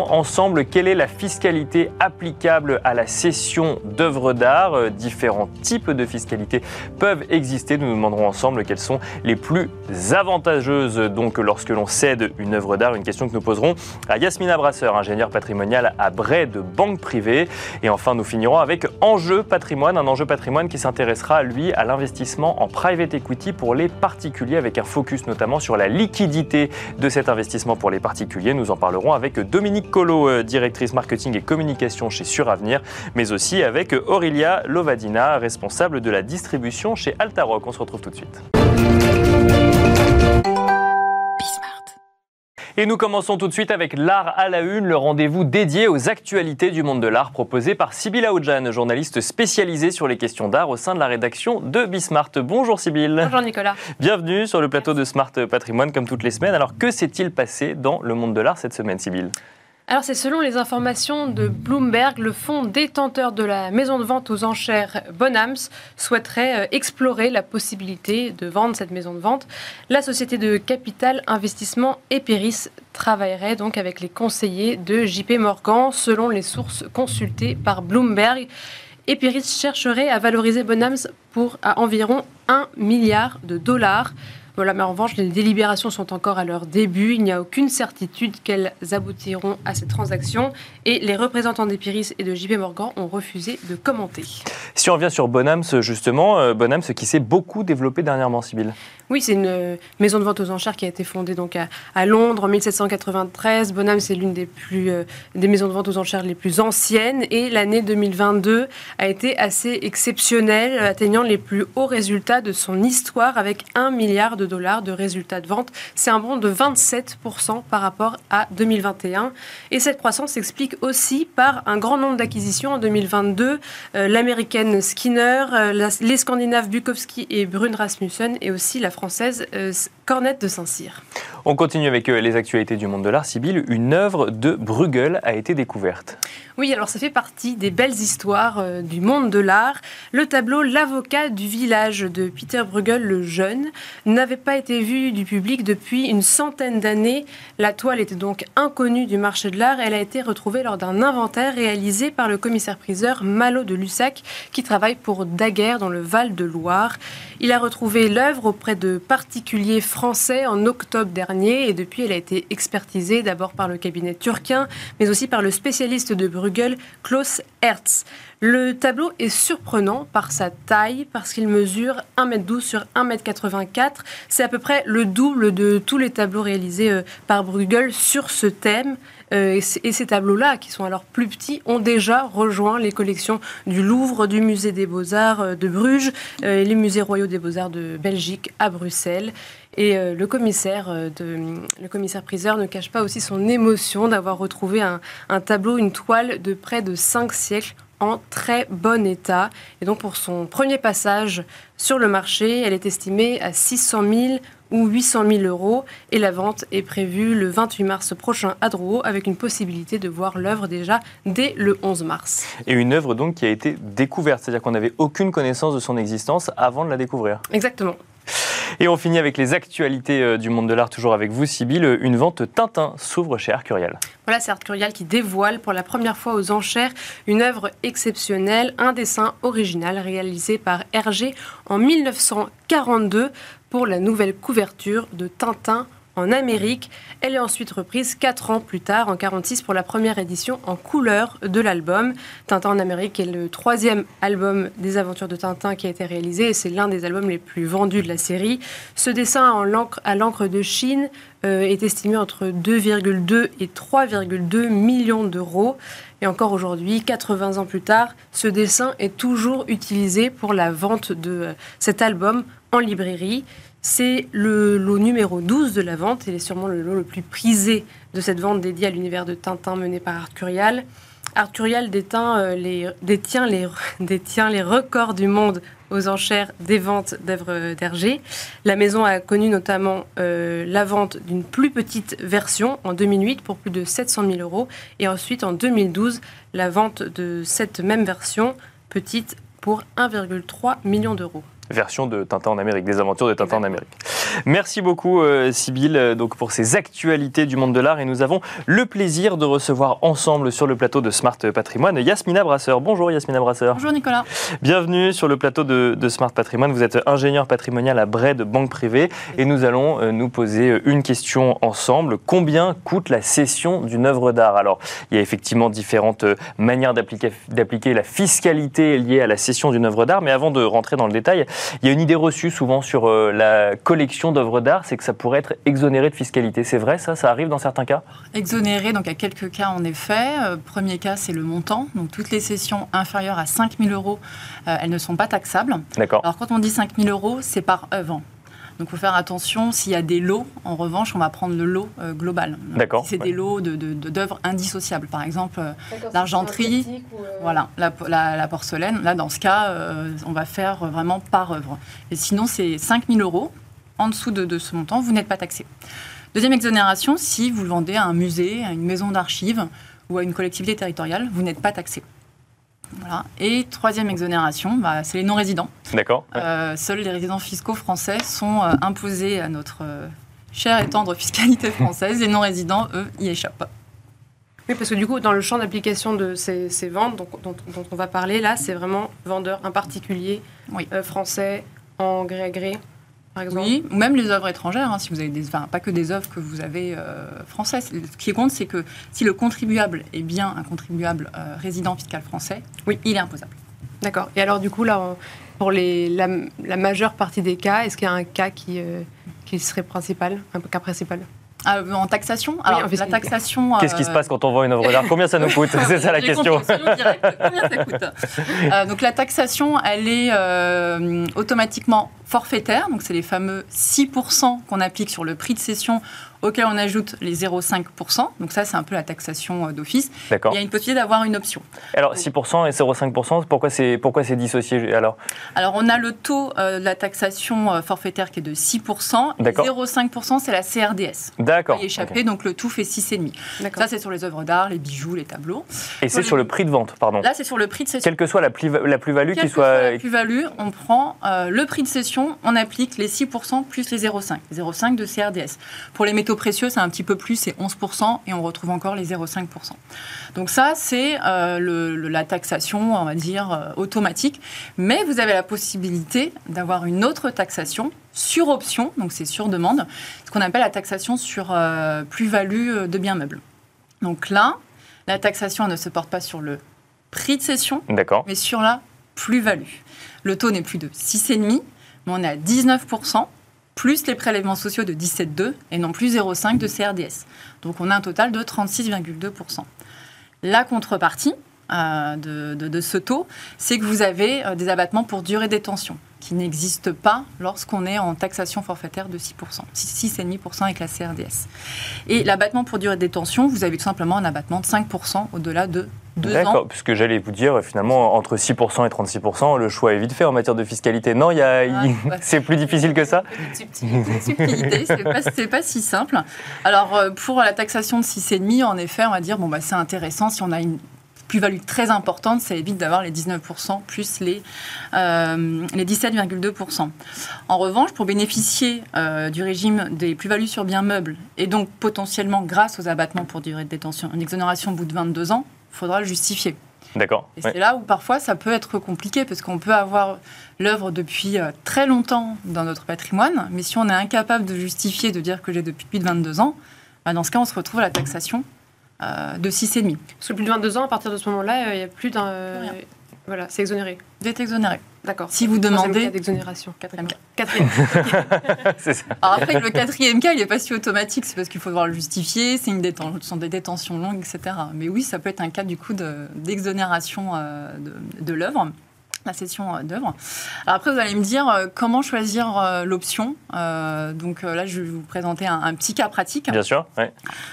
ensemble quelle est la fiscalité applicable à la cession d'œuvres d'art? Euh, différents types de fiscalité peuvent exister. Nous nous demanderons ensemble quelles sont les plus avantageuses donc lorsque l'on cède une œuvre d'art. Une question que nous poserons à Yasmina Brasseur, ingénieure patrimoniale à Bray de Banque Privée. Et enfin, nous finirons avec Enjeu Patrimoine, un enjeu patrimoine qui s'intéressera, lui, à l'investissement en private equity pour les particuliers, avec un focus notamment sur la liquidité de cet investissement pour les particuliers. Nous en parlerons avec Dominique Colo, euh, directrice marketing et communication chez Suravenir, mais aussi avec Aurélia Lovadina, responsable de la distribution chez Altaroc. On se retrouve tout de suite. Et nous commençons tout de suite avec l'art à la une, le rendez-vous dédié aux actualités du monde de l'art proposé par Sybille Aoudjan, journaliste spécialisée sur les questions d'art au sein de la rédaction de Bismart. Bonjour Sybille. Bonjour Nicolas. Bienvenue sur le plateau de Smart Patrimoine comme toutes les semaines. Alors que s'est-il passé dans le monde de l'art cette semaine Sybille? Alors c'est selon les informations de Bloomberg, le fonds détenteur de la maison de vente aux enchères Bonhams souhaiterait euh, explorer la possibilité de vendre cette maison de vente. La société de capital investissement Eperis travaillerait donc avec les conseillers de JP Morgan selon les sources consultées par Bloomberg. Eperis chercherait à valoriser Bonhams pour environ 1 milliard de dollars. Voilà, mais en revanche, les délibérations sont encore à leur début. Il n'y a aucune certitude qu'elles aboutiront à cette transaction. Et les représentants d'Epiris et de JP Morgan ont refusé de commenter. Si on revient sur Bonhams, justement, euh, Bonhams qui s'est beaucoup développé dernièrement, Sybille. Oui, c'est une euh, maison de vente aux enchères qui a été fondée donc à, Londres en 1793. Bonham, c'est l'une des plus euh, des maisons de vente aux enchères les plus anciennes et l'année 2022 a été assez exceptionnelle, atteignant les plus hauts résultats de son histoire avec 1 milliard de dollars de résultats de vente. C'est un bond de 27% par rapport à 2021 et cette croissance s'explique aussi par un grand nombre d'acquisitions en 2022. Euh, l'américaine Skinner, les scandinaves Bukowski et Brun Rasmussen et aussi la française euh, Cornette de Saint-Cyr. On continue avec euh, les actualités du monde de l'art. Sibylle, une œuvre de Bruegel a été découverte. Oui, alors ça fait partie des belles histoires euh, du monde de l'art. Le tableau L'avocat du village de Peter Bruegel le Jeune n'avait pas été vu du public depuis une centaine d'années. La toile était donc inconnue du marché de l'art. Elle a été retrouvée lors d'un inventaire réalisé par le commissaire-priseur Malo de Lussac qui travaille pour Daguerre dans le Val de Loire. Il a retrouvé l'œuvre auprès de particuliers français en octobre dernier et depuis elle a été expertisée d'abord par le cabinet turquin mais aussi par le spécialiste de Bruegel, Klaus Hertz. Le tableau est surprenant par sa taille, parce qu'il mesure 1m12 sur 1m84. C'est à peu près le double de tous les tableaux réalisés euh, par Bruegel sur ce thème. Euh, et ces tableaux-là, qui sont alors plus petits, ont déjà rejoint les collections du Louvre, du Musée des Beaux-Arts euh, de Bruges et les musées royaux des Beaux-Arts de Belgique à Bruxelles. Et le commissaire, de, le commissaire priseur ne cache pas aussi son émotion d'avoir retrouvé un, un, tableau, une toile de près de 5 siècles en très bon état. Et donc pour son premier passage sur le marché, elle est estimée à 600 000 ou 800 000 euros et la vente est prévue le 28 mars prochain à Drouot avec une possibilité de voir l'œuvre déjà dès le 11 mars. Et une œuvre donc qui a été découverte, c'est-à-dire qu'on n'avait aucune connaissance de son existence avant de la découvrir. Exactement. Et on finit avec les actualités euh, du monde de l'art, toujours avec vous, Sybille. Une vente Tintin s'ouvre chez Arcurial. Voilà, c'est Arcurial qui dévoile pour la première fois aux enchères une œuvre exceptionnelle, un dessin original réalisé par Hergé en 1942 pour la nouvelle couverture de Tintin en Amérique. Elle est ensuite reprise quatre ans plus tard, en 1946, pour la première édition en couleur de l'album. Tintin en Amérique est le troisième album des aventures de Tintin qui a été réalisé et c'est l'un des albums les plus vendus de la série. Ce dessin à l'encre de Chine euh, est estimé entre 2,2 et 3,2 millions d'euros. Et encore aujourd'hui, 80 ans plus tard, ce dessin est toujours utilisé pour la vente de euh, cet album en librairie. C'est le lot numéro 12 de la vente. Il est sûrement le lot le plus prisé de cette vente dédiée à l'univers de Tintin menée par. Arthurial détient, euh, les, détient, les, détient les records du monde aux enchères des ventes d'œuvres d'Hergé. La maison a connu notamment euh, la vente d'une plus petite version en 2008 pour plus de 700 000 euros et ensuite en 2012 la vente de cette même version petite pour 1,3 million d'euros version de Tintin en Amérique, des aventures de Tintin en Amérique. Merci beaucoup, euh, Sybille, euh, donc pour ces actualités du monde de l'art. Et nous avons le plaisir de recevoir ensemble sur le plateau de Smart Patrimoine Yasmina Brasseur. Bonjour, Yasmina Brasseur. Bonjour, Nicolas. Bienvenue sur le plateau de, Smart Patrimoine. Vous êtes ingénieur patrimonial à de Banque Privée. Et nous allons euh, nous poser une question ensemble. Combien coûte la cession d'une œuvre d'art? Alors, il y a effectivement différentes manières d'appliquer la fiscalité liée à la cession d'une œuvre d'art. Mais avant de rentrer dans le détail, il y a une idée reçue souvent sur la collection d'œuvres d'art, c'est que ça pourrait être exonéré de fiscalité. C'est vrai ça Ça arrive dans certains cas? Exonéré, donc à quelques cas en effet. Euh, premier cas, c'est le montant. Donc toutes les sessions inférieures à 5 000 euros, euh, elles ne sont pas taxables. D'accord. Alors quand on dit 5 000 euros, c'est par œuvre. Donc, il faut faire attention. S'il y a des lots, en revanche, on va prendre le lot euh, global. D'accord. Si c'est des lots d'œuvres de, indissociables, par exemple euh, l'argenterie, euh, voilà, la, porcelaine. Là, dans ce cas, on va faire vraiment par œuvre. Et sinon, c'est 5 000 euros. En dessous de, de ce montant, vous n'êtes pas taxé. Deuxième exonération, si vous le vendez à un musée, à une maison d'archives ou à une collectivité territoriale, vous n'êtes pas taxé. Et troisième exonération, bah, c'est les non-résidents. D'accord. Euh, seuls les résidents fiscaux français sont euh, imposés à notre euh, chère et tendre fiscalité française. Les non-résidents, eux, y échappent. Oui, parce que du coup, dans le champ d'application de ces, ventes dont, on va parler, là, c'est vraiment vendeur, un particulier français en gré à gré oui, ou même les œuvres étrangères, hein, si vous avez des, enfin, pas que des œuvres que vous avez euh, françaises. Ce qui compte, c'est que si le contribuable est bien un contribuable euh, résident fiscal français, oui, il est imposable. D'accord. Et alors, du coup, là, pour les, la, majeure partie des cas, est-ce qu'il y a un cas qui, euh, qui serait principal, un cas principal? En taxation? Alors, la taxation. Qu'est-ce qui se passe quand on vend une œuvre d'art? Combien ça nous coûte? C'est ça la question. Combien ça coûte Donc, la taxation, elle est automatiquement forfaitaire, donc c'est les fameux 6% qu'on applique sur le prix de cession auquel on ajoute les 0,5%. Donc ça, c'est un peu la taxation euh, d'office. Il y a une possibilité d'avoir une option. Alors 6% et 0,5%, pourquoi c'est pourquoi c'est dissocié alors? Alors on a le taux euh, de la taxation euh, forfaitaire qui est de 6%. 0,5% c'est la CRDS. D'accord. Y échapper, donc le tout fait 6,5. Ça c'est sur les œuvres d'art, les bijoux, les tableaux. Et c'est sur le prix de vente, pardon. Là c'est sur le prix de cession. Quelle que soit la plus-value qui soit. soit la plus-value, on prend le prix de cession, on applique les 6% plus les 0,5. 0,5 de CRDS. Pour les métaux précieux, c'est un petit peu plus, c'est 11%, et on retrouve encore les 0,5%. Donc ça, c'est euh, la taxation, on va dire, euh, automatique. Mais vous avez la possibilité d'avoir une autre taxation sur option, donc c'est sur demande, ce qu'on appelle la taxation sur euh, plus-value de biens meubles. Donc là, la taxation ne se porte pas sur le prix de cession, mais sur la plus-value. Le taux n'est plus de 6,5, on est à 19% plus les prélèvements sociaux de 17,2% et non plus 0,5% de CRDS. Donc on a un total de 36,2%. La contrepartie euh, de, ce taux, c'est que vous avez euh, des abattements pour durée détention qui n'existent pas lorsqu'on est en taxation forfaitaire de 6%, 6,5% avec la CRDS. Et l'abattement pour durée de détention, vous avez tout simplement un abattement de 5% au-delà de D'accord, puisque j'allais vous dire, finalement, entre 6% et 36%, le choix est vite fait en matière de fiscalité. Non, il y a, c'est plus difficile que ça Subtilité, c'est pas, pas si simple. Alors, euh, pour la taxation de 6,5, en effet, on va dire, bon, bah, c'est intéressant si on a une plus-value très importante, ça évite d'avoir les 19% plus les, euh, les 17,2%. En revanche, pour bénéficier euh, du régime des plus-values sur biens meubles, et donc potentiellement grâce aux abattements pour durée de détention, une exonération au bout de 22 ans, faudra le justifier. D'accord. Et c'est là où parfois ça peut être compliqué parce qu'on peut avoir l'œuvre depuis euh, très longtemps dans notre patrimoine, mais si on est incapable de justifier, de dire que j'ai depuis plus de 22 ans, bah, dans ce cas on se retrouve à la taxation euh, de 6,5. Parce que plus de 22 ans, à partir de ce moment-là, euh, il n'y a plus d'un. Voilà, c'est exonéré. D'être exonéré. D'accord. Si vous demandez. d'exonération. Quatrième cas. Quatrième. Alors après, le quatrième cas, il n'est pas si automatique. C'est parce qu'il faut devoir le justifier. C'est une détention, sont des détentions longues, etc. Mais oui, ça peut être un cas du coup d'exonération de, de l'œuvre. la session euh, d'œuvre. Alors après, vous allez me dire euh, comment choisir euh, l'option. Euh, donc euh, là, je vais vous présenter un, un petit cas pratique. Bien sûr. ouais.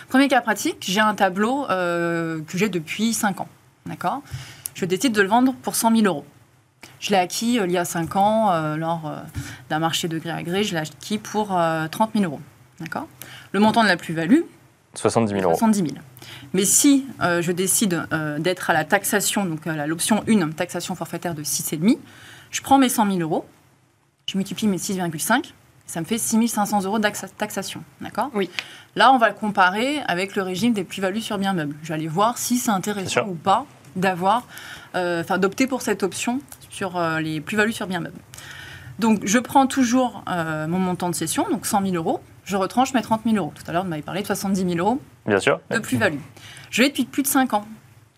Premier cas pratique, j'ai un tableau euh, que j'ai depuis 5 ans. D'accord? Je décide de le vendre pour 100 000 euros. Je l'ai acquis euh, il y a 5 ans euh, lors euh, d'un marché de gré à gré. Je l'ai acquis pour euh, 30 000 euros. D'accord? Le montant de la plus-value, 70 000 euros. 70 000. Mais si euh, je décide euh, d'être à la taxation, donc à l'option 1, taxation forfaitaire de 6,5, je prends mes 100 000 euros, je multiplie mes 6,5, ça me fait 6 500 euros de taxation. D'accord? Oui. Là, on va le comparer avec le régime des plus-values sur biens meubles. Je vais aller voir si c'est intéressant ou pas d'avoir, euh, enfin, d'opter pour cette option sur euh, les plus-values sur biens meubles. Donc, je prends toujours euh, mon montant de cession, donc 100 000 euros. Je retranche mes 30 000 euros. Tout à l'heure, on m'avait parlé de 70 000 euros Bien sûr. de plus-value. Je l'ai depuis plus de 5 ans.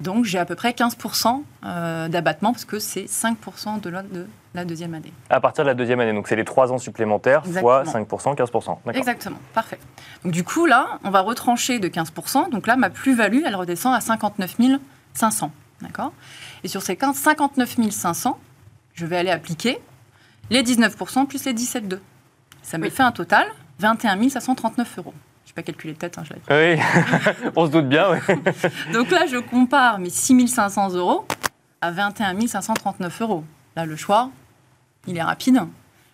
Donc j'ai à peu près 15% euh, d'abattement parce que c'est 5% de la, de la deuxième année. À partir de la deuxième année, donc c'est les 3 ans supplémentaires fois Exactement. 5%, 15%. D'accord. Exactement, parfait. Donc du coup là, on va retrancher de 15%. Donc là, ma plus-value, elle redescend à 59 500. D'accord Et sur ces 15 59 500, je vais aller appliquer les 19% plus les 17,2. Ça me Oui. fait un total 21 539 euros. Je n'ai pas calculé de tête, hein, je l'avais Oui, on se doute bien. oui. Donc là, je compare mes 6500 euros à 21 539 euros. Là, le choix, il est rapide.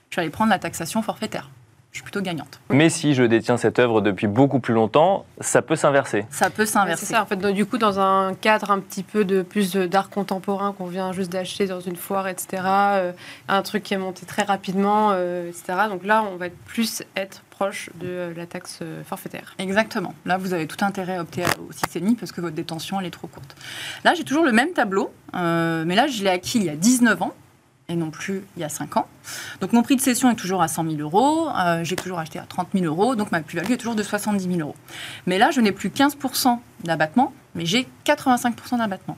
Je vais aller prendre la taxation forfaitaire. Je suis plutôt gagnante. Mais si je détiens cette œuvre depuis beaucoup plus longtemps, ça peut s'inverser. Ça peut s'inverser. C'est ça, en fait. Donc, du coup, dans un cadre un petit peu de plus d'art contemporain qu'on vient juste d'acheter dans une foire, etc., euh, un truc qui est monté très rapidement, euh, etc. Donc là, on va être plus être proche de euh, la taxe forfaitaire. Exactement. Là, vous avez tout intérêt à opter au 6,5 parce que votre détention, elle est trop courte. Là, j'ai toujours le même tableau, euh, mais là, je l'ai acquis il y a 19 ans et non plus il y a 5 ans. Donc, mon prix de cession est toujours à 100 000 euros. euh, j'ai toujours acheté à 30 000 euros. Donc, ma plus-value est toujours de 70 000 euros. Mais là, je n'ai plus 15% d'abattement, mais j'ai 85% d'abattement.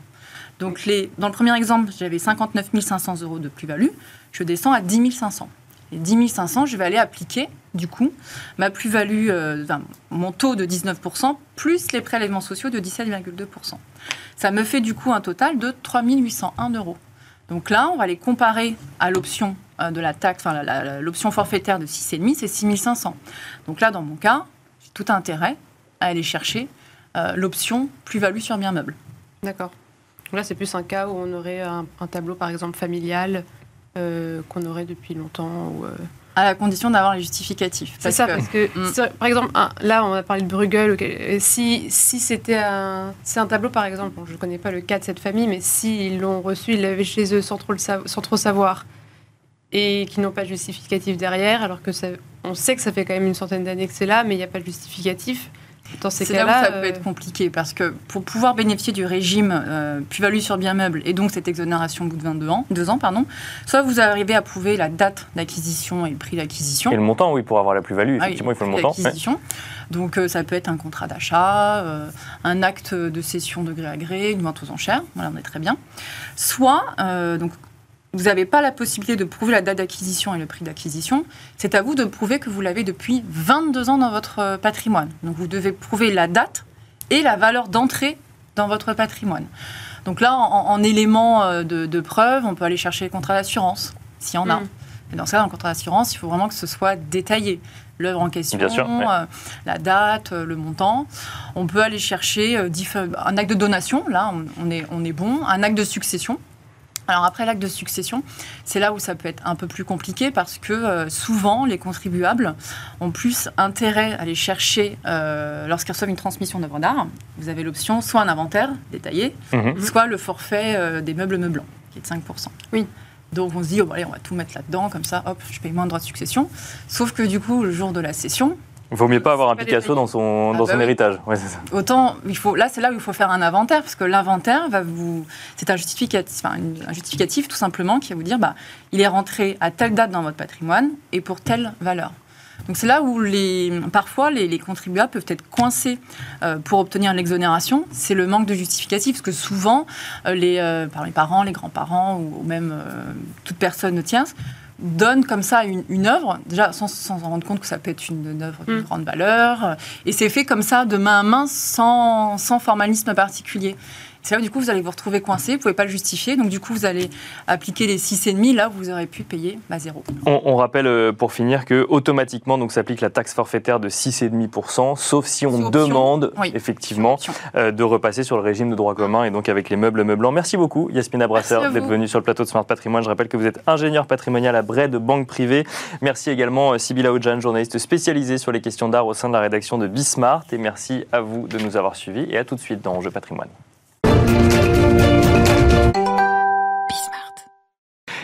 Donc, les, dans le premier exemple, j'avais 59 500 euros de plus-value. Je descends à 10 500. Et 10 500, je vais aller appliquer, du coup, ma plus-value, euh, enfin, mon taux de 19%, plus les prélèvements sociaux de 17,2%. Ça me fait du coup un total de 3 801 euros. Donc là, on va les comparer à l'option euh, de la taxe, enfin l'option forfaitaire de 6,5, c'est 6 500. Donc là, dans mon cas, j'ai tout intérêt à aller chercher euh, l'option plus-value sur bien meuble. D'accord. Là, c'est plus un cas où on aurait un, tableau, par exemple, familial, euh, qu'on aurait depuis longtemps. À la condition d'avoir les justificatifs. C'est ça, que- parce que, Mm. par exemple, un- là, on a parlé de Bruegel. euh, Si, si c'était un, c'est un tableau, par exemple, bon, je ne connais pas le cas de cette famille, mais s'ils l'ont reçu, ils l'avaient chez eux sans trop, le sa- sans trop savoir, et qu'ils n'ont pas de justificatif derrière, alors que ça, on sait que ça fait quand même une centaine d'années que c'est là, mais il n'y a pas de justificatif. Dans ces C'est là où cas-là, ça peut euh, être compliqué parce que pour pouvoir bénéficier du régime euh, plus-value sur bien meuble et donc cette exonération au bout de 22 ans, deux ans, pardon, soit vous arrivez à prouver la date d'acquisition et le prix d'acquisition. Et le montant, oui, pour avoir la plus-value, Ah oui, effectivement, il faut le montant. Ouais. d'acquisition. Donc euh, ça peut être un contrat d'achat, euh, un acte de cession de gré à gré, une vente aux enchères, voilà, on est très bien. Soit, euh, donc, vous n'avez pas la possibilité de prouver la date d'acquisition et le prix d'acquisition, c'est à vous de prouver que vous l'avez depuis 22 ans dans votre euh, patrimoine. Donc vous devez prouver la date et la valeur d'entrée dans votre patrimoine. Donc là, en, en élément euh, de, de preuve, on peut aller chercher les contrats d'assurance, s'il y en a. Mm. Et dans ce cas, dans le contrat d'assurance, il faut vraiment que ce soit détaillé. L'œuvre en question, Bien sûr, ouais. euh, la date, euh, le montant. On peut aller chercher euh, un acte de donation, là, on, on est, on est bon. Un acte de succession. Alors après l'acte de succession, c'est là où ça peut être un peu plus compliqué parce que euh, souvent les contribuables ont plus intérêt à aller chercher euh, lorsqu'ils reçoivent une transmission d'œuvre d'art. Vous avez l'option soit un inventaire détaillé, Mhm. soit le forfait euh, des meubles meublants, qui est de 5%. Oui. Donc on se dit, oh, bon, allez, on va tout mettre là-dedans, comme ça, hop, je paye moins de droits de succession. Sauf que du coup, le jour de la session, Vaut mieux pas avoir un pas Picasso dans son, Ah dans bah son oui. héritage. Ouais, ça. autant, il faut, là, c'est là où il faut faire un inventaire, parce que l'inventaire va vous, c'est un justificatif, enfin, une- un justificatif tout simplement qui va vous dire, bah, il est rentré à telle date dans votre patrimoine et pour telle valeur. Donc c'est là où les, parfois les, les contribuables peuvent être coincés euh, pour obtenir l'exonération. C'est le manque de justificatif, parce que souvent euh, les, euh, par les parents, les grands-parents ou, ou même toute personne tierce donnent comme ça une, une œuvre, déjà sans s'en rendre compte que ça peut être une, une œuvre de Mm. grande valeur, euh, et c'est fait comme ça de main à main sans, sans formalisme particulier. C'est là, du coup, vous allez vous retrouver coincé, vous ne pouvez pas le justifier. Donc, du coup, vous allez appliquer les 6,5. Là, vous aurez pu payer bah, zéro. On, rappelle, euh, pour finir, que automatiquement, donc, s'applique la taxe forfaitaire de 6,5%, sauf si on demande, effectivement, euh, de repasser sur le régime de droit commun et donc avec les meubles meublants. Merci beaucoup, Yasmina Brasseur, d'être venue sur le plateau de Smart Patrimoine. Je rappelle que vous êtes ingénieur patrimonial à Bray de Banque Privée. Merci également, Sybilla Ojan, journaliste spécialisée sur les questions d'art au sein de la rédaction de Bismart. Et merci à vous de nous avoir suivis. Et à tout de suite dans Enjeu Patrimoine.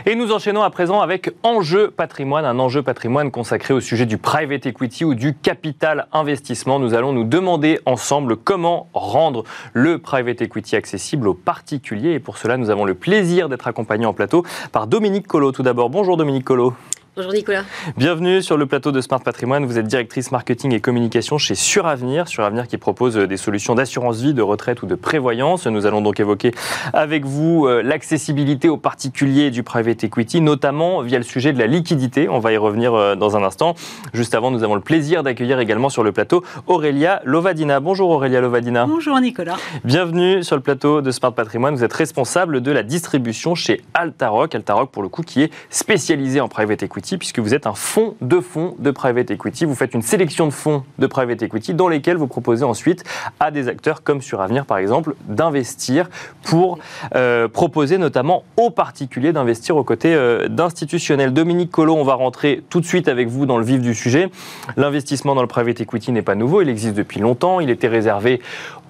Et nous enchaînons à présent avec Enjeu patrimoine, un enjeu patrimoine consacré au sujet du private equity ou du capital investissement. Nous allons nous demander ensemble comment rendre le private equity accessible aux particuliers. Et pour cela, nous avons le plaisir d'être accompagnés en plateau par Dominique Collot. Tout d'abord, bonjour Dominique Collot. Bonjour Nicolas. Bienvenue sur le plateau de Smart Patrimoine. Vous êtes directrice marketing et communication chez Suravenir. Suravenir qui propose des solutions d'assurance vie, de retraite ou de prévoyance. Nous allons donc évoquer avec vous euh, l'accessibilité aux particuliers du private equity, notamment via le sujet de la liquidité. On va y revenir euh, dans un instant. Juste avant, nous avons le plaisir d'accueillir également sur le plateau Aurélia Lovadina. Bonjour Aurélia Lovadina. Bonjour Nicolas. Bienvenue sur le plateau de Smart Patrimoine. Vous êtes responsable de la distribution chez Altaroc. Altaroc, pour le coup, qui est spécialisé en private equity puisque vous êtes un fonds de fonds de private equity. Vous faites une sélection de fonds de private equity dans lesquels vous proposez ensuite à des acteurs comme sur Avenir par exemple d'investir pour euh, proposer notamment aux particuliers d'investir aux côtés euh, d'institutionnels. Dominique Collot, on va rentrer tout de suite avec vous dans le vif du sujet. L'investissement dans le private equity n'est pas nouveau, il existe depuis longtemps, il était réservé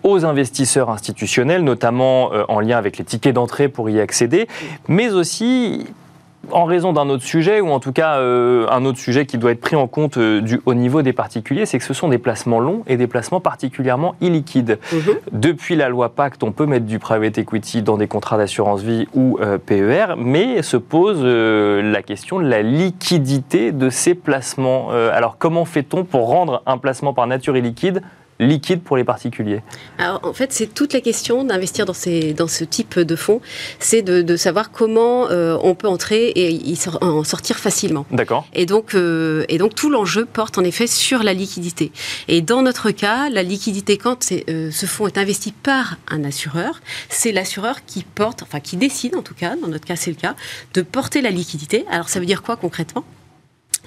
aux investisseurs institutionnels, notamment euh, en lien avec les tickets d'entrée pour y accéder, mais aussi en raison d'un autre sujet, ou en tout cas euh, un autre sujet qui doit être pris en compte euh, du, au niveau des particuliers, c'est que ce sont des placements longs et des placements particulièrement illiquides. Mhm. Depuis la loi Pacte, on peut mettre du private equity dans des contrats d'assurance vie ou euh, PER, mais se pose la question de la liquidité de ces placements. alors comment fait-on pour rendre un placement par nature illiquide liquide pour les particuliers Alors, en fait, c'est toute la question d'investir dans, ces, dans ce type de fonds, c'est de, savoir comment euh, on peut entrer et y en sortir facilement. D'accord. Et donc, euh, et donc tout l'enjeu porte en effet sur la liquidité. Et dans notre cas, la liquidité, quand euh, ce fonds est investi par un assureur, c'est l'assureur qui porte, enfin qui décide en tout cas, dans notre cas c'est le cas, de porter la liquidité. Alors ça veut dire quoi concrètement?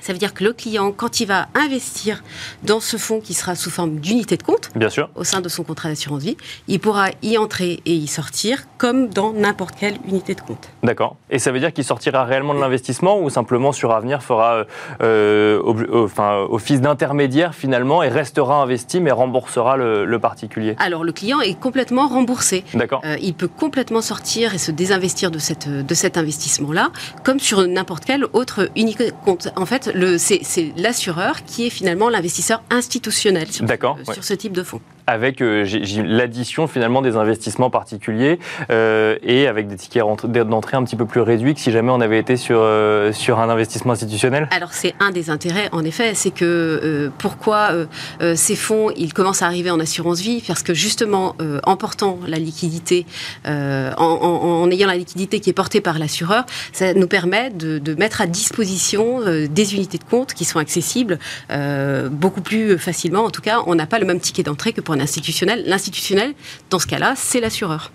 Ça veut dire que le client, quand il va investir dans ce fonds qui sera sous forme d'unité de compte, Bien sûr. au sein de son contrat d'assurance vie, il pourra y entrer et y sortir comme dans n'importe quelle unité de compte. D'accord. Et ça veut dire qu'il sortira réellement de l'investissement ou simplement sur Avenir fera euh, euh, enfin, office d'intermédiaire finalement et restera investi mais remboursera le, particulier? Alors le client est complètement remboursé. D'accord. Euh, il peut complètement sortir et se désinvestir de, cette, de cet investissement-là comme sur n'importe quel autre unique compte. En fait, c'est l'assureur qui est finalement l'investisseur institutionnel sur, sur ce type de fonds avec euh, l'addition finalement des investissements particuliers euh, et avec des tickets d'entrée un petit peu plus réduits que si jamais on avait été sur, euh, sur un investissement institutionnel Alors c'est un des intérêts en effet, c'est que pourquoi ces fonds ils commencent à arriver en assurance vie? Parce que justement en portant la liquidité, en, ayant la liquidité qui est portée par l'assureur, ça nous permet de, de, mettre à disposition des unités de compte qui sont accessibles beaucoup plus facilement. En tout cas, on n'a pas le même ticket d'entrée que pour institutionnel. L'institutionnel, dans ce cas-là, c'est l'assureur.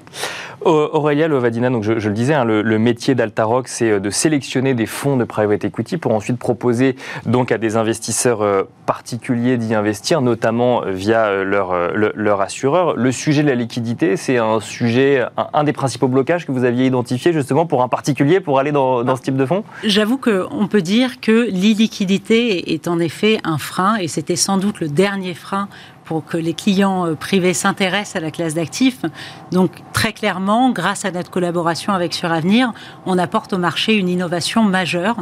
Aurélia Lovadina, donc je, le disais, hein, le, métier d'Altaroc, c'est euh, de sélectionner des fonds de private equity pour ensuite proposer donc à des investisseurs euh, particuliers d'y investir, notamment euh, via leur, leur assureur. Le sujet de la liquidité, c'est un sujet, un, des principaux blocages que vous aviez identifié justement pour un particulier pour aller dans, dans ce type de fonds? J'avoue qu'on peut dire que l'illiquidité est en effet un frein et c'était sans doute le dernier frein que les clients euh, privés s'intéressent à la classe d'actifs. Donc très clairement, grâce à notre collaboration avec Suravenir, on apporte au marché une innovation majeure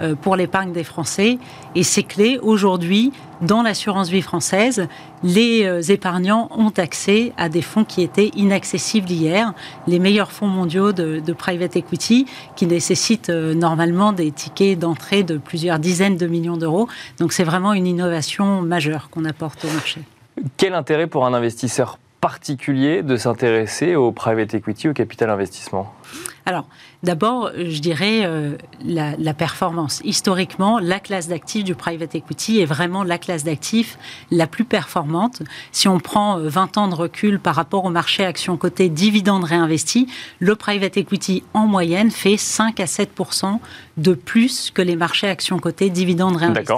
euh, pour l'épargne des Français. Et c'est clé aujourd'hui dans l'assurance vie française. Les euh, épargnants ont accès à des fonds qui étaient inaccessibles hier, les meilleurs fonds mondiaux de private equity qui nécessitent normalement des tickets d'entrée de plusieurs dizaines de millions d'euros. Donc c'est vraiment une innovation majeure qu'on apporte au marché. Quel intérêt pour un investisseur particulier de s'intéresser au private equity, au capital investissement? Alors, d'abord, je dirais euh, la, la, performance. Historiquement, la classe d'actifs du private equity est vraiment la classe d'actifs la plus performante. Si on prend 20 ans de recul par rapport au marché actions cotées dividendes réinvestis, le private equity en moyenne fait 5 à 7% de plus que les marchés actions cotées dividendes réinvestis.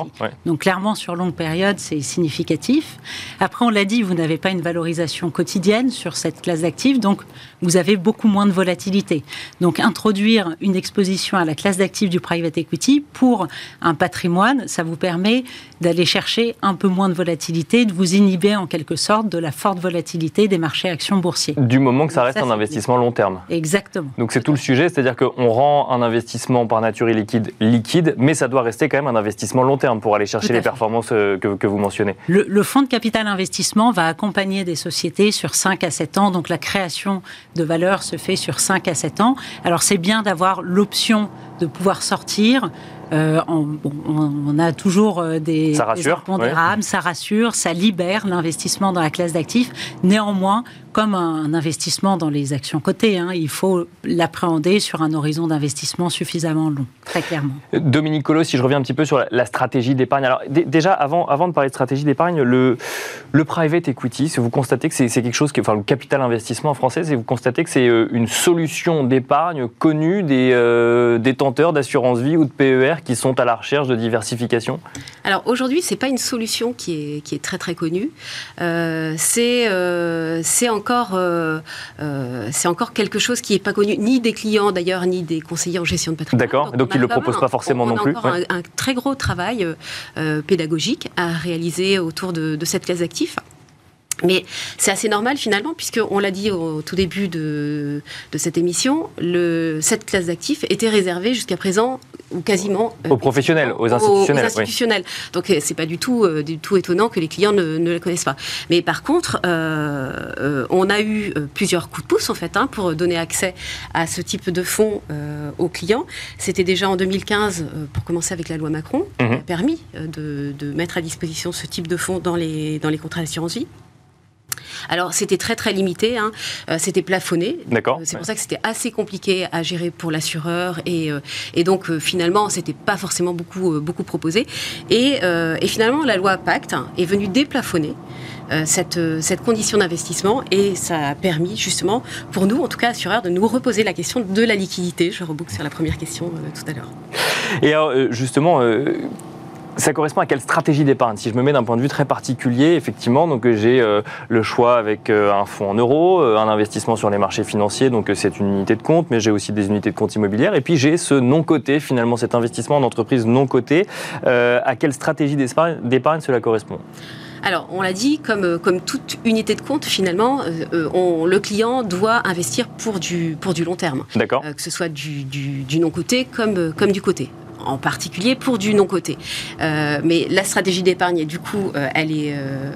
Donc clairement, sur longue période, c'est significatif. Après, on l'a dit, vous n'avez pas une valorisation quotidienne sur cette classe d'actifs, donc vous avez beaucoup moins de volatilité. Donc introduire une exposition à la classe d'actifs du private equity pour un patrimoine, ça vous permet d'aller chercher un peu moins de volatilité, de vous inhiber en quelque sorte de la forte volatilité des marchés actions boursiers. Du moment que ça reste un investissement long terme. Exactement. Donc c'est tout le sujet, c'est-à-dire qu'on rend un investissement par nature illiquide liquide, mais ça doit rester quand même un investissement long terme pour aller chercher les performances euh, que, que, vous mentionnez. Le, le fonds de capital investissement va accompagner des sociétés sur 5 à 7 ans, donc la création de valeur se fait sur 5 à 7 ans. Alors c'est bien d'avoir l'option de pouvoir sortir euh, on, a toujours euh, des, ça rassure, ça rassure, ça libère l'investissement dans la classe d'actifs. Néanmoins, comme un, investissement dans les actions cotées, hein, il faut l'appréhender sur un horizon d'investissement suffisamment long, très clairement. Dominique Colo, si je reviens un petit peu sur la, stratégie d'épargne. Alors déjà, avant, avant de parler de stratégie d'épargne, le, le private equity, si vous constatez que c'est quelque chose, qui, enfin le capital investissement en français, si vous constatez que c'est euh, une solution d'épargne connue des détenteurs d'assurance vie ou de PER qui sont à la recherche de diversification? Alors aujourd'hui, ce n'est pas une solution qui est, qui est très très connue. Euh, c'est euh, encore, euh, euh, c'est encore quelque chose qui n'est pas connu ni des clients d'ailleurs, ni des conseillers en gestion de patrimoine. D'accord, donc, ils ne le proposent pas forcément non plus. On a encore un, très gros travail pédagogique à réaliser autour de, de cette classe d'actifs. Mais c'est assez normal finalement, puisqu'on l'a dit au tout début de, de cette émission, le, cette classe d'actifs était réservée jusqu'à présent ou quasiment euh, aux professionnels, aux institutionnels. Aux, institutionnels. Donc euh, c'est pas du tout, euh, du tout étonnant que les clients ne, ne la connaissent pas. Mais par contre, on a eu plusieurs coups de pouce en fait hein, pour donner accès à ce type de fonds aux clients. C'était déjà en 2015 pour commencer avec la loi Macron, qui a mhm. permis de, de mettre à disposition ce type de fonds dans les dans les contrats d'assurance vie. Alors c'était très très limité, hein. euh, c'était plafonné. D'accord. c'est pour ça que c'était assez compliqué à gérer pour l'assureur et, euh, et donc euh, finalement c'était pas forcément beaucoup beaucoup proposé. Et, et, finalement la loi Pacte est venue déplafonner. Cette, cette, condition d'investissement et ça a permis justement pour nous, en tout cas assureurs, de nous reposer la question de la liquidité. Je reboucle sur la première question tout à l'heure. Et alors justement, ça correspond à quelle stratégie d'épargne Si je me mets d'un point de vue très particulier, effectivement, donc euh, j'ai euh, le choix avec euh, un fonds en euros, un investissement sur les marchés financiers, donc c'est une unité de compte, mais j'ai aussi des unités de compte immobilières, et puis j'ai ce non coté, finalement, cet investissement en entreprise non cotée. à quelle stratégie d'épargne cela correspond? Alors, on l'a dit, comme, comme toute unité de compte, finalement, on, le client doit investir pour du, pour du long terme. D'accord. que ce soit du, du, du non-côté comme, comme du côté en particulier pour du non-coté. Euh, mais la stratégie d'épargne, du coup, euh, elle est, euh,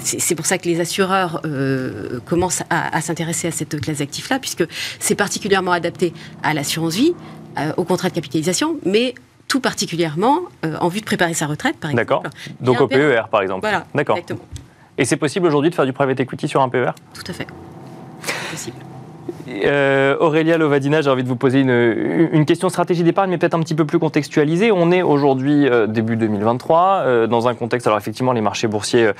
c'est pour ça que les assureurs commencent à, s'intéresser à cette classe d'actifs-là, puisque c'est particulièrement adapté à l'assurance vie, au contrat de capitalisation, mais tout particulièrement en vue de préparer sa retraite, par exemple. D'accord. Donc au PER, par exemple. Voilà. D'accord. Et c'est possible aujourd'hui de faire du private equity sur un PER Tout à fait. C'est possible. Euh, Aurélia Lovadina, j'ai envie de vous poser une, question stratégie d'épargne, mais peut-être un petit peu plus contextualisée. On est aujourd'hui euh, début 2023 euh, dans un contexte. Alors effectivement, les marchés boursiers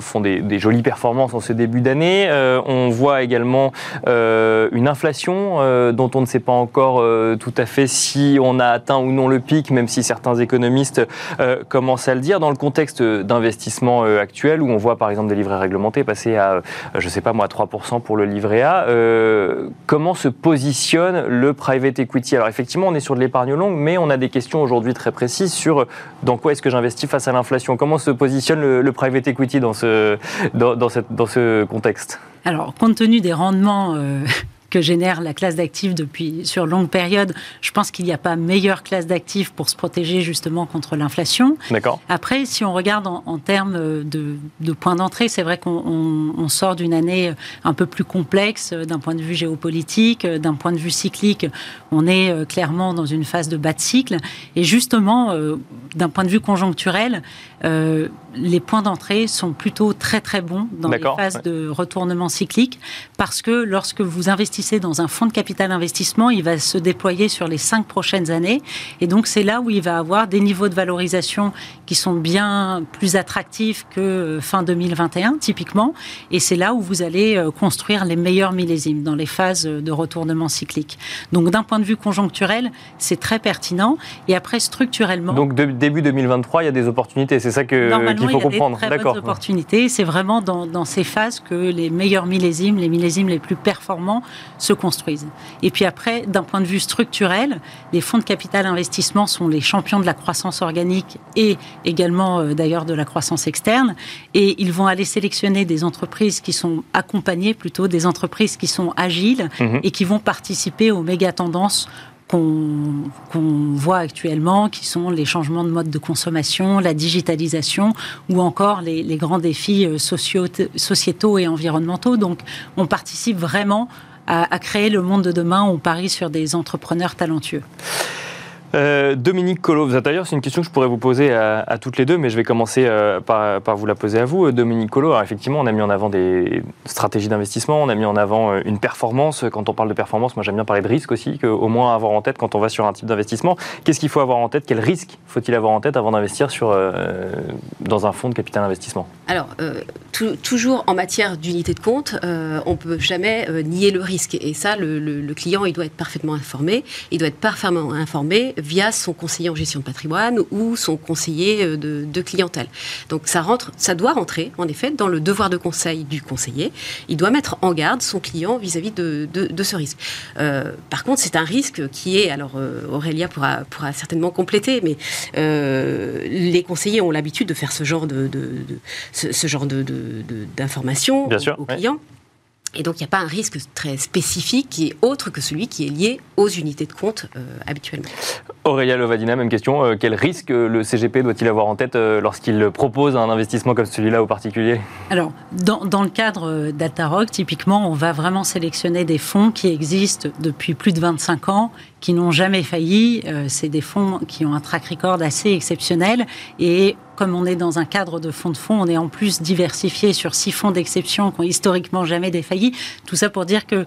font des, jolies performances en ce début d'année. on voit également une inflation dont on ne sait pas encore tout à fait si on a atteint ou non le pic, même si certains économistes commencent à le dire. Dans le contexte d'investissement actuel, où on voit par exemple des livrets réglementés passer à, je ne sais pas moi, 3% pour le livret A. Euh, comment se positionne le private equity? Alors effectivement, on est sur de l'épargne longue, mais on a des questions aujourd'hui très précises sur dans quoi est-ce que j'investis face à l'inflation? Comment se positionne le, private equity dans ce, dans, contexte? Alors, compte tenu des rendements euh, que génère la classe d'actifs depuis sur longue période, je pense qu'il n'y a pas meilleure classe d'actifs pour se protéger justement contre l'inflation. D'accord. Après, si on regarde en, termes de, de points d'entrée, c'est vrai qu'on sort d'une année un peu plus complexe d'un point de vue géopolitique, d'un point de vue cyclique. On est euh, clairement dans une phase de bas de cycle. Et justement, euh, d'un point de vue conjoncturel, euh, les points d'entrée sont plutôt très très bons dans les phases de retournement cyclique parce que lorsque vous investissez dans un fonds de capital investissement, il va se déployer sur les cinq prochaines années. Et donc, c'est là où il va avoir des niveaux de valorisation qui sont bien plus attractifs que euh, fin 2021, typiquement. Et c'est là où vous allez euh, construire les meilleurs millésimes dans les phases de retournement cyclique. Donc, d'un point de vue conjoncturel, c'est très pertinent. Et après, structurellement. Donc, début 2023, il y a des opportunités. C'est ça qu'il faut comprendre. Il y a des très bonnes opportunités. C'est vraiment dans, dans ces phases que les meilleurs millésimes, les millésimes les plus performants se construisent. Et puis après, d'un point de vue structurel, les fonds de capital investissement sont les champions de la croissance organique et également euh, d'ailleurs de la croissance externe. Et ils vont aller sélectionner des entreprises qui sont accompagnées plutôt, des entreprises qui sont agiles mhm. et qui vont participer aux méga tendances qu'on voit actuellement, qui sont les changements de mode de consommation, la digitalisation ou encore les, grands défis euh, sociétaux et environnementaux. Donc on participe vraiment à, à créer le monde de demain. On parie sur des entrepreneurs talentueux. Euh, Dominique Collot, d'ailleurs, c'est une question que je pourrais vous poser à, toutes les deux, mais je vais commencer euh, par, vous la poser à vous. Euh, Dominique Collot, effectivement, on a mis en avant des stratégies d'investissement, on a mis en avant une performance. Quand on parle de performance, moi j'aime bien parler de risque aussi, qu'au moins avoir en tête quand on va sur un type d'investissement. Qu'est-ce qu'il faut avoir en tête? Quel risque faut-il avoir en tête avant d'investir sur, dans un fonds de capital investissement? Alors, toujours en matière d'unité de compte, on ne peut jamais nier le risque. Et ça, le, le, client, il doit être parfaitement informé. Il doit être parfaitement informé via son conseiller en gestion de patrimoine ou son conseiller euh, de, clientèle. Donc ça, rentre, ça doit rentrer, en effet, dans le devoir de conseil du conseiller. Il doit mettre en garde son client vis-à-vis de, ce risque. Euh, par contre, c'est un risque qui est, alors euh, Aurélia pourra, pourra, certainement compléter, mais les conseillers ont l'habitude de faire ce genre de, ce, genre d'informations aux, clients. Et donc, il n'y a pas un risque très spécifique qui est autre que celui qui est lié aux unités de compte euh, habituellement. Aurélia Lovadina, même question. Euh, quel risque le CGP doit-il avoir en tête euh, lorsqu'il propose un investissement comme celui-là au particulier? Alors, dans, dans le cadre d'Altarock, typiquement, on va vraiment sélectionner des fonds qui existent depuis plus de 25 ans, qui n'ont jamais failli. C'est des fonds qui ont un track record assez exceptionnel et comme on est dans un cadre de fonds de fonds, on est en plus diversifié sur six fonds d'exception qui ont historiquement jamais défailli. Tout ça pour dire que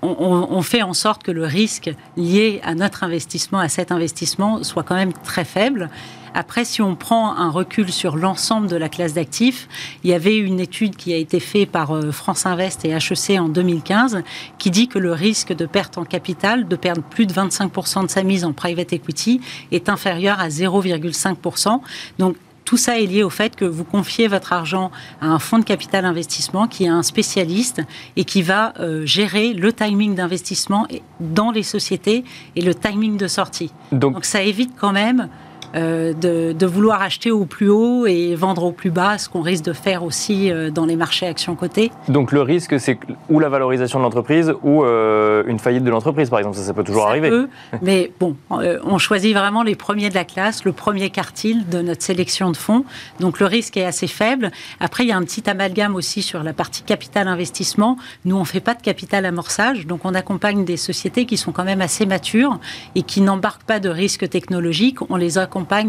on, fait en sorte que le risque lié à notre investissement, à cet investissement, soit quand même très faible. Après, si on prend un recul sur l'ensemble de la classe d'actifs, il y avait une étude qui a été faite par euh, France Invest et HEC en 2015 qui dit que le risque de perte en capital, de perdre plus de 25% de sa mise en private equity, est inférieur à 0,5%. Donc, tout ça est lié au fait que vous confiez votre argent à un fonds de capital investissement qui est un spécialiste et qui va euh, gérer le timing d'investissement dans les sociétés et le timing de sortie. Donc ça évite quand même euh, de, vouloir acheter au plus haut et vendre au plus bas, ce qu'on risque de faire aussi euh, dans les marchés actions cotées. Donc le risque, c'est ou la valorisation de l'entreprise ou euh, une faillite de l'entreprise, par exemple. Ça, ça peut toujours arriver. mais bon, on choisit vraiment les premiers de la classe, le premier quartile de notre sélection de fonds. Donc le risque est assez faible. Après, il y a un petit amalgame aussi sur la partie capital investissement. Nous, on ne fait pas de capital amorçage, donc on accompagne des sociétés qui sont quand même assez matures et qui n'embarquent pas de risques technologiques. On les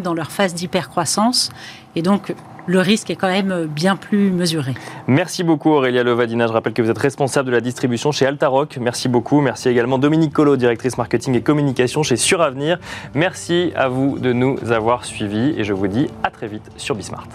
dans leur phase d'hypercroissance. Et donc, le risque est quand même bien plus mesuré. Merci beaucoup Aurélia Levadina. Je rappelle que vous êtes responsable de la distribution chez Altaroc. Merci beaucoup. Merci également Dominique Collot, directrice marketing et communication chez Suravenir. Merci à vous de nous avoir suivis et je vous dis à très vite sur Bismart.